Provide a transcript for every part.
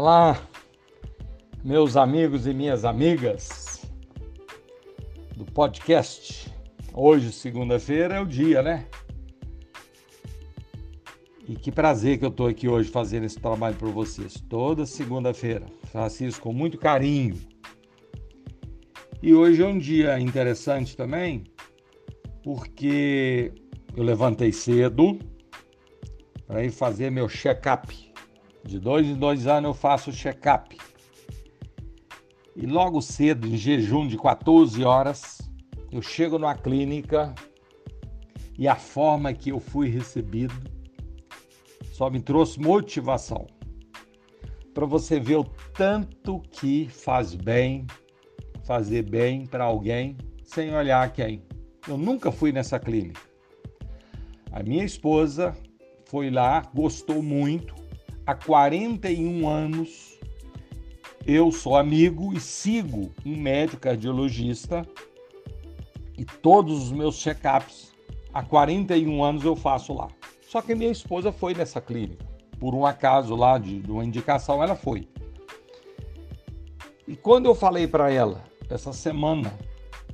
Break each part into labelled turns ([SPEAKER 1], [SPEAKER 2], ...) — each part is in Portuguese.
[SPEAKER 1] Olá, meus amigos e minhas amigas do podcast. Hoje, segunda-feira, é o dia, né? E que prazer que eu estou aqui hoje fazendo esse trabalho para vocês. Toda segunda-feira. Faço isso com muito carinho. E hoje é um dia interessante também, porque eu levantei cedo para ir fazer meu check-up de dois em dois anos eu faço check-up. E logo cedo, em jejum de 14 horas, eu chego numa clínica e a forma que eu fui recebido só me trouxe motivação. Para você ver o tanto que faz bem, fazer bem para alguém sem olhar quem. Eu nunca fui nessa clínica. A minha esposa foi lá, gostou muito, há 41 anos eu sou amigo e sigo um médico cardiologista e todos os meus check-ups há 41 anos eu faço lá. Só que minha esposa foi nessa clínica. Por um acaso lá de, de uma indicação, ela foi. E quando eu falei para ela essa semana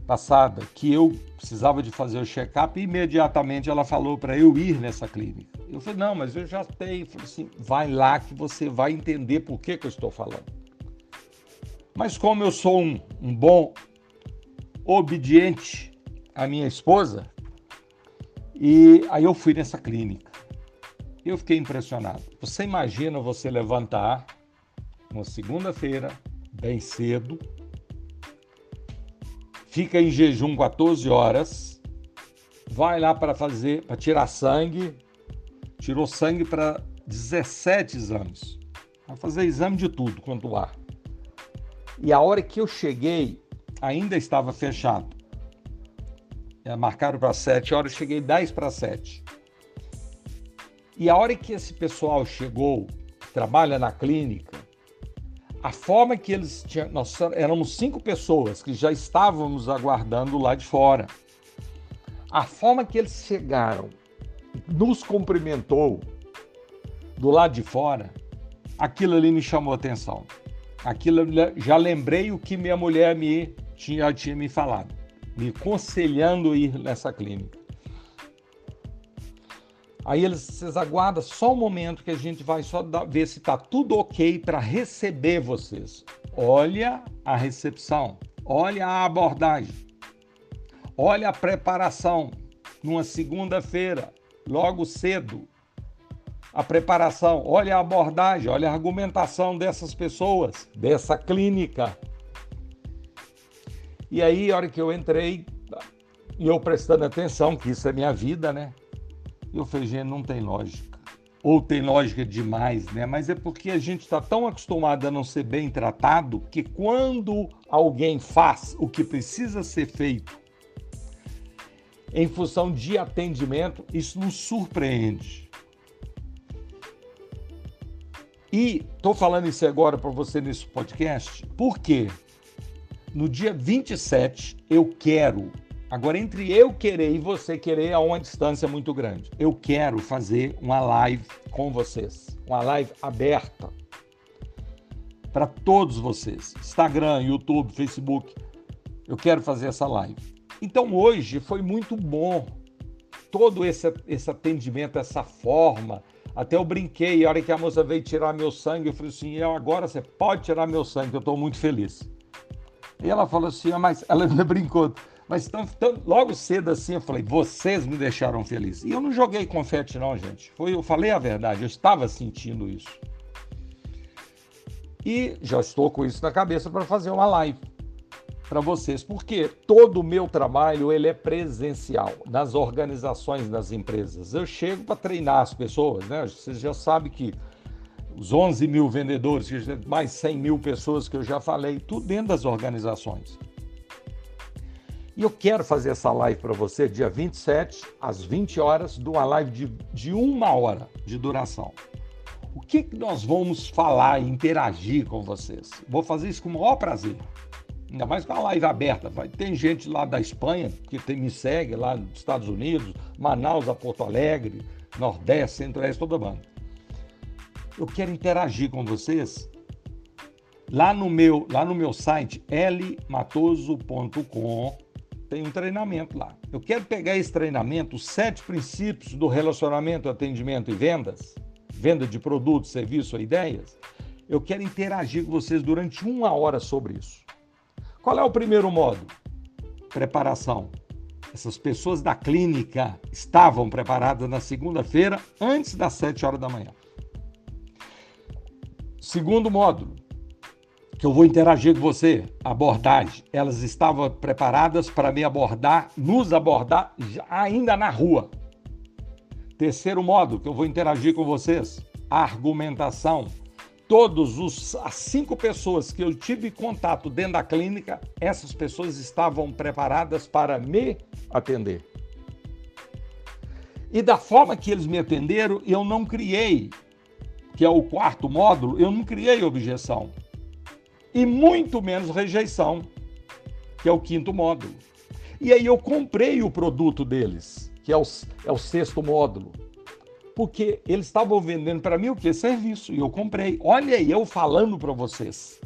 [SPEAKER 1] passada que eu precisava de fazer o check-up, imediatamente ela falou para eu ir nessa clínica. Eu falei, não, mas eu já tenho. Eu falei assim, vai lá que você vai entender por que, que eu estou falando. Mas como eu sou um, um bom obediente à minha esposa, e aí eu fui nessa clínica. Eu fiquei impressionado. Você imagina você levantar uma segunda-feira, bem cedo, fica em jejum 14 horas, vai lá para fazer, para tirar sangue, tirou sangue para 17 exames. Vai fazer exame de tudo quanto há. E a hora que eu cheguei, ainda estava fechado. É, marcaram para 7 horas, cheguei 10 para 7. E a hora que esse pessoal chegou, trabalha na clínica, a forma que eles tinham. Nós éramos cinco pessoas que já estávamos aguardando lá de fora. A forma que eles chegaram nos cumprimentou do lado de fora, aquilo ali me chamou a atenção. Aquilo já lembrei o que minha mulher me tinha, tinha me falado, me aconselhando ir nessa clínica. Aí eles, vocês aguardam só um momento que a gente vai só dar, ver se está tudo ok para receber vocês. Olha a recepção, olha a abordagem, olha a preparação numa segunda-feira logo cedo. A preparação, olha a abordagem, olha a argumentação dessas pessoas, dessa clínica. E aí, a hora que eu entrei, e eu prestando atenção, que isso é minha vida, né? Eu falei, gente, não tem lógica. Ou tem lógica demais, né? Mas é porque a gente está tão acostumado a não ser bem tratado que quando alguém faz o que precisa ser feito em função de atendimento, isso nos surpreende. E estou falando isso agora para você nesse podcast, porque no dia 27 eu quero, agora entre eu querer e você querer há uma distância muito grande. Eu quero fazer uma live com vocês, uma live aberta para todos vocês. Instagram, YouTube, Facebook. Eu quero fazer essa live. Então hoje foi muito bom todo esse, esse atendimento, essa forma. Até eu brinquei, a hora que a moça veio tirar meu sangue, eu falei assim: agora você pode tirar meu sangue, eu estou muito feliz. E ela falou assim: ah, mas ela ainda brincou. Mas tão, tão, logo cedo assim, eu falei: vocês me deixaram feliz. E eu não joguei confete, não, gente. Foi, eu falei a verdade, eu estava sentindo isso. E já estou com isso na cabeça para fazer uma live para vocês, porque todo o meu trabalho ele é presencial nas organizações das empresas. Eu chego para treinar as pessoas, né? Vocês já sabem que os 11 mil vendedores, mais 100 mil pessoas que eu já falei, tudo dentro das organizações. E eu quero fazer essa live para você dia 27, às 20 horas, de uma live de, de uma hora de duração. O que, que nós vamos falar e interagir com vocês? Vou fazer isso com o maior prazer. Ainda mais com a live aberta. Vai. Tem gente lá da Espanha que tem, me segue, lá nos Estados Unidos, Manaus, a Porto Alegre, Nordeste, Centro-Oeste, toda banda. Eu quero interagir com vocês Lá no meu, lá no meu site lmatoso.com tem um treinamento lá. Eu quero pegar esse treinamento, os sete princípios do relacionamento, atendimento e vendas, venda de produtos, serviços ou ideias. Eu quero interagir com vocês durante uma hora sobre isso. Qual é o primeiro modo? Preparação. Essas pessoas da clínica estavam preparadas na segunda-feira, antes das sete horas da manhã. Segundo módulo, que eu vou interagir com você, abordagem. Elas estavam preparadas para me abordar, nos abordar ainda na rua. Terceiro módulo que eu vou interagir com vocês, argumentação. Todos os as cinco pessoas que eu tive contato dentro da clínica, essas pessoas estavam preparadas para me atender. E da forma que eles me atenderam, eu não criei que é o quarto módulo, eu não criei objeção. E muito menos rejeição, que é o quinto módulo. E aí eu comprei o produto deles, que é o, é o sexto módulo. Porque eles estavam vendendo para mim o que? Serviço. E eu comprei. Olha eu falando para vocês.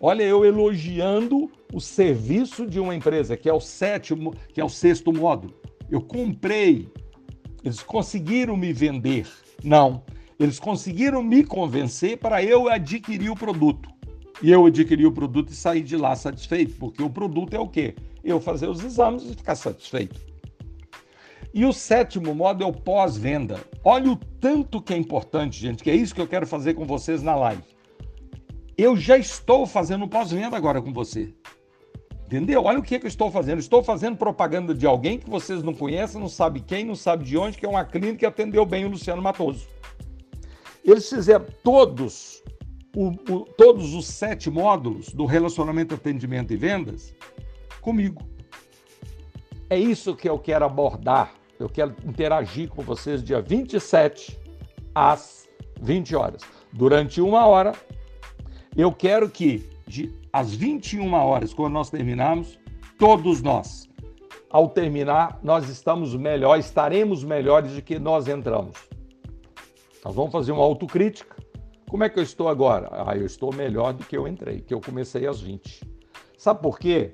[SPEAKER 1] Olha eu elogiando o serviço de uma empresa, que é o sétimo, que é o sexto módulo. Eu comprei. Eles conseguiram me vender. Não. Eles conseguiram me convencer para eu adquirir o produto. E eu adquiri o produto e sair de lá satisfeito, porque o produto é o quê? Eu fazer os exames e ficar satisfeito. E o sétimo modo é o pós-venda. Olha o tanto que é importante, gente, que é isso que eu quero fazer com vocês na live. Eu já estou fazendo pós-venda agora com você. Entendeu? Olha o que, é que eu estou fazendo. Estou fazendo propaganda de alguém que vocês não conhecem, não sabe quem, não sabe de onde, que é uma clínica que atendeu bem o Luciano Matoso. Eles fizeram todos, o, o, todos os sete módulos do relacionamento, atendimento e vendas comigo. É isso que eu quero abordar. Eu quero interagir com vocês dia 27 às 20 horas. Durante uma hora, eu quero que de, às 21 horas, quando nós terminarmos, todos nós, ao terminar, nós estamos melhor, estaremos melhores do que nós entramos. Nós vamos fazer uma autocrítica. Como é que eu estou agora? Ah, eu estou melhor do que eu entrei, que eu comecei às 20. Sabe por quê?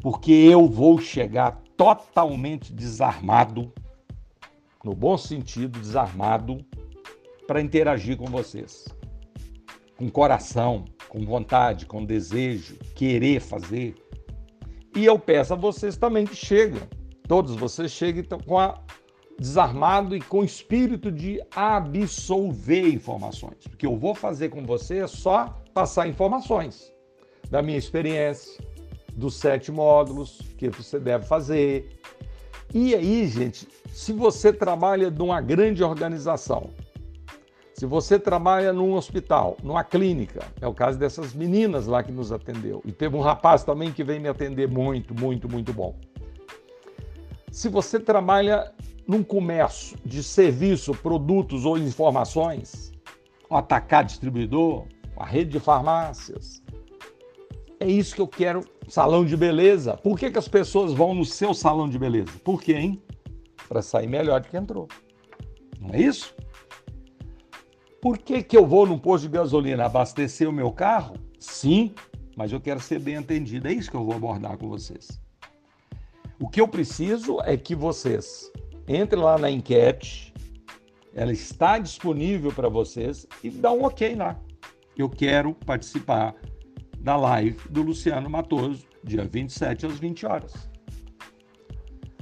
[SPEAKER 1] Porque eu vou chegar totalmente desarmado, no bom sentido, desarmado, para interagir com vocês. Com coração, com vontade, com desejo, querer fazer. E eu peço a vocês também que cheguem. Todos vocês cheguem com a desarmado e com espírito de absolver informações. O que eu vou fazer com você é só passar informações da minha experiência, dos sete módulos que você deve fazer. E aí, gente, se você trabalha numa grande organização, se você trabalha num hospital, numa clínica, é o caso dessas meninas lá que nos atendeu, e teve um rapaz também que veio me atender muito, muito, muito bom. Se você trabalha num comércio de serviço, produtos ou informações, um atacar distribuidor, uma rede de farmácias. É isso que eu quero, salão de beleza. Por que, que as pessoas vão no seu salão de beleza? Por quê, hein? Para sair melhor do que entrou. Não é isso? Por que, que eu vou num posto de gasolina abastecer o meu carro? Sim, mas eu quero ser bem atendido. É isso que eu vou abordar com vocês. O que eu preciso é que vocês entre lá na enquete, ela está disponível para vocês e dá um ok lá. Eu quero participar da live do Luciano Matoso, dia 27 às 20 horas.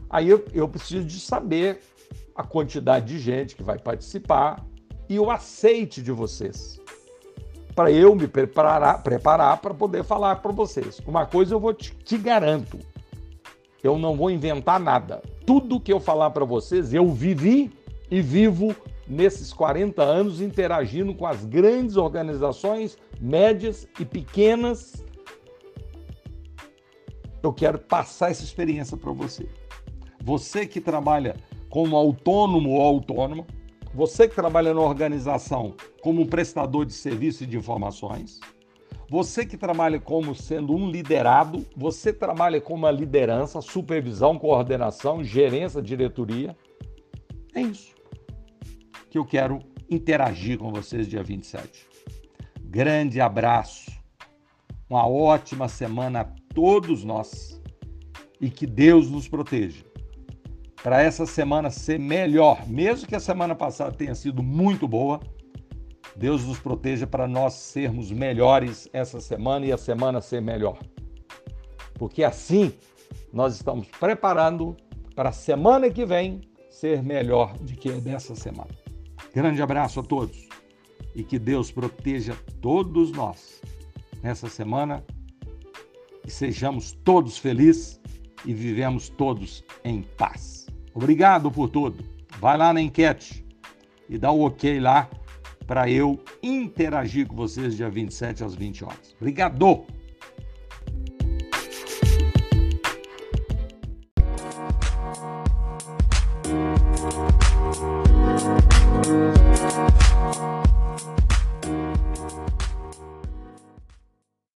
[SPEAKER 1] Aí eu, eu preciso de saber a quantidade de gente que vai participar e o aceite de vocês. Para eu me preparar preparar para poder falar para vocês. Uma coisa eu vou te, te garanto: eu não vou inventar nada tudo que eu falar para vocês, eu vivi e vivo nesses 40 anos interagindo com as grandes organizações, médias e pequenas. Eu quero passar essa experiência para você. Você que trabalha como autônomo ou autônoma, você que trabalha na organização como prestador de serviço e de informações, você que trabalha como sendo um liderado, você trabalha com uma liderança, supervisão, coordenação, gerência, diretoria. É isso que eu quero interagir com vocês dia 27. Grande abraço. Uma ótima semana a todos nós e que Deus nos proteja. Para essa semana ser melhor, mesmo que a semana passada tenha sido muito boa, Deus nos proteja para nós sermos melhores essa semana e a semana ser melhor. Porque assim nós estamos preparando para a semana que vem ser melhor do que dessa semana. Grande abraço a todos e que Deus proteja todos nós nessa semana e sejamos todos felizes e vivemos todos em paz. Obrigado por tudo. Vai lá na enquete e dá o ok lá para eu interagir com vocês dia 27 às 20 horas. Obrigado!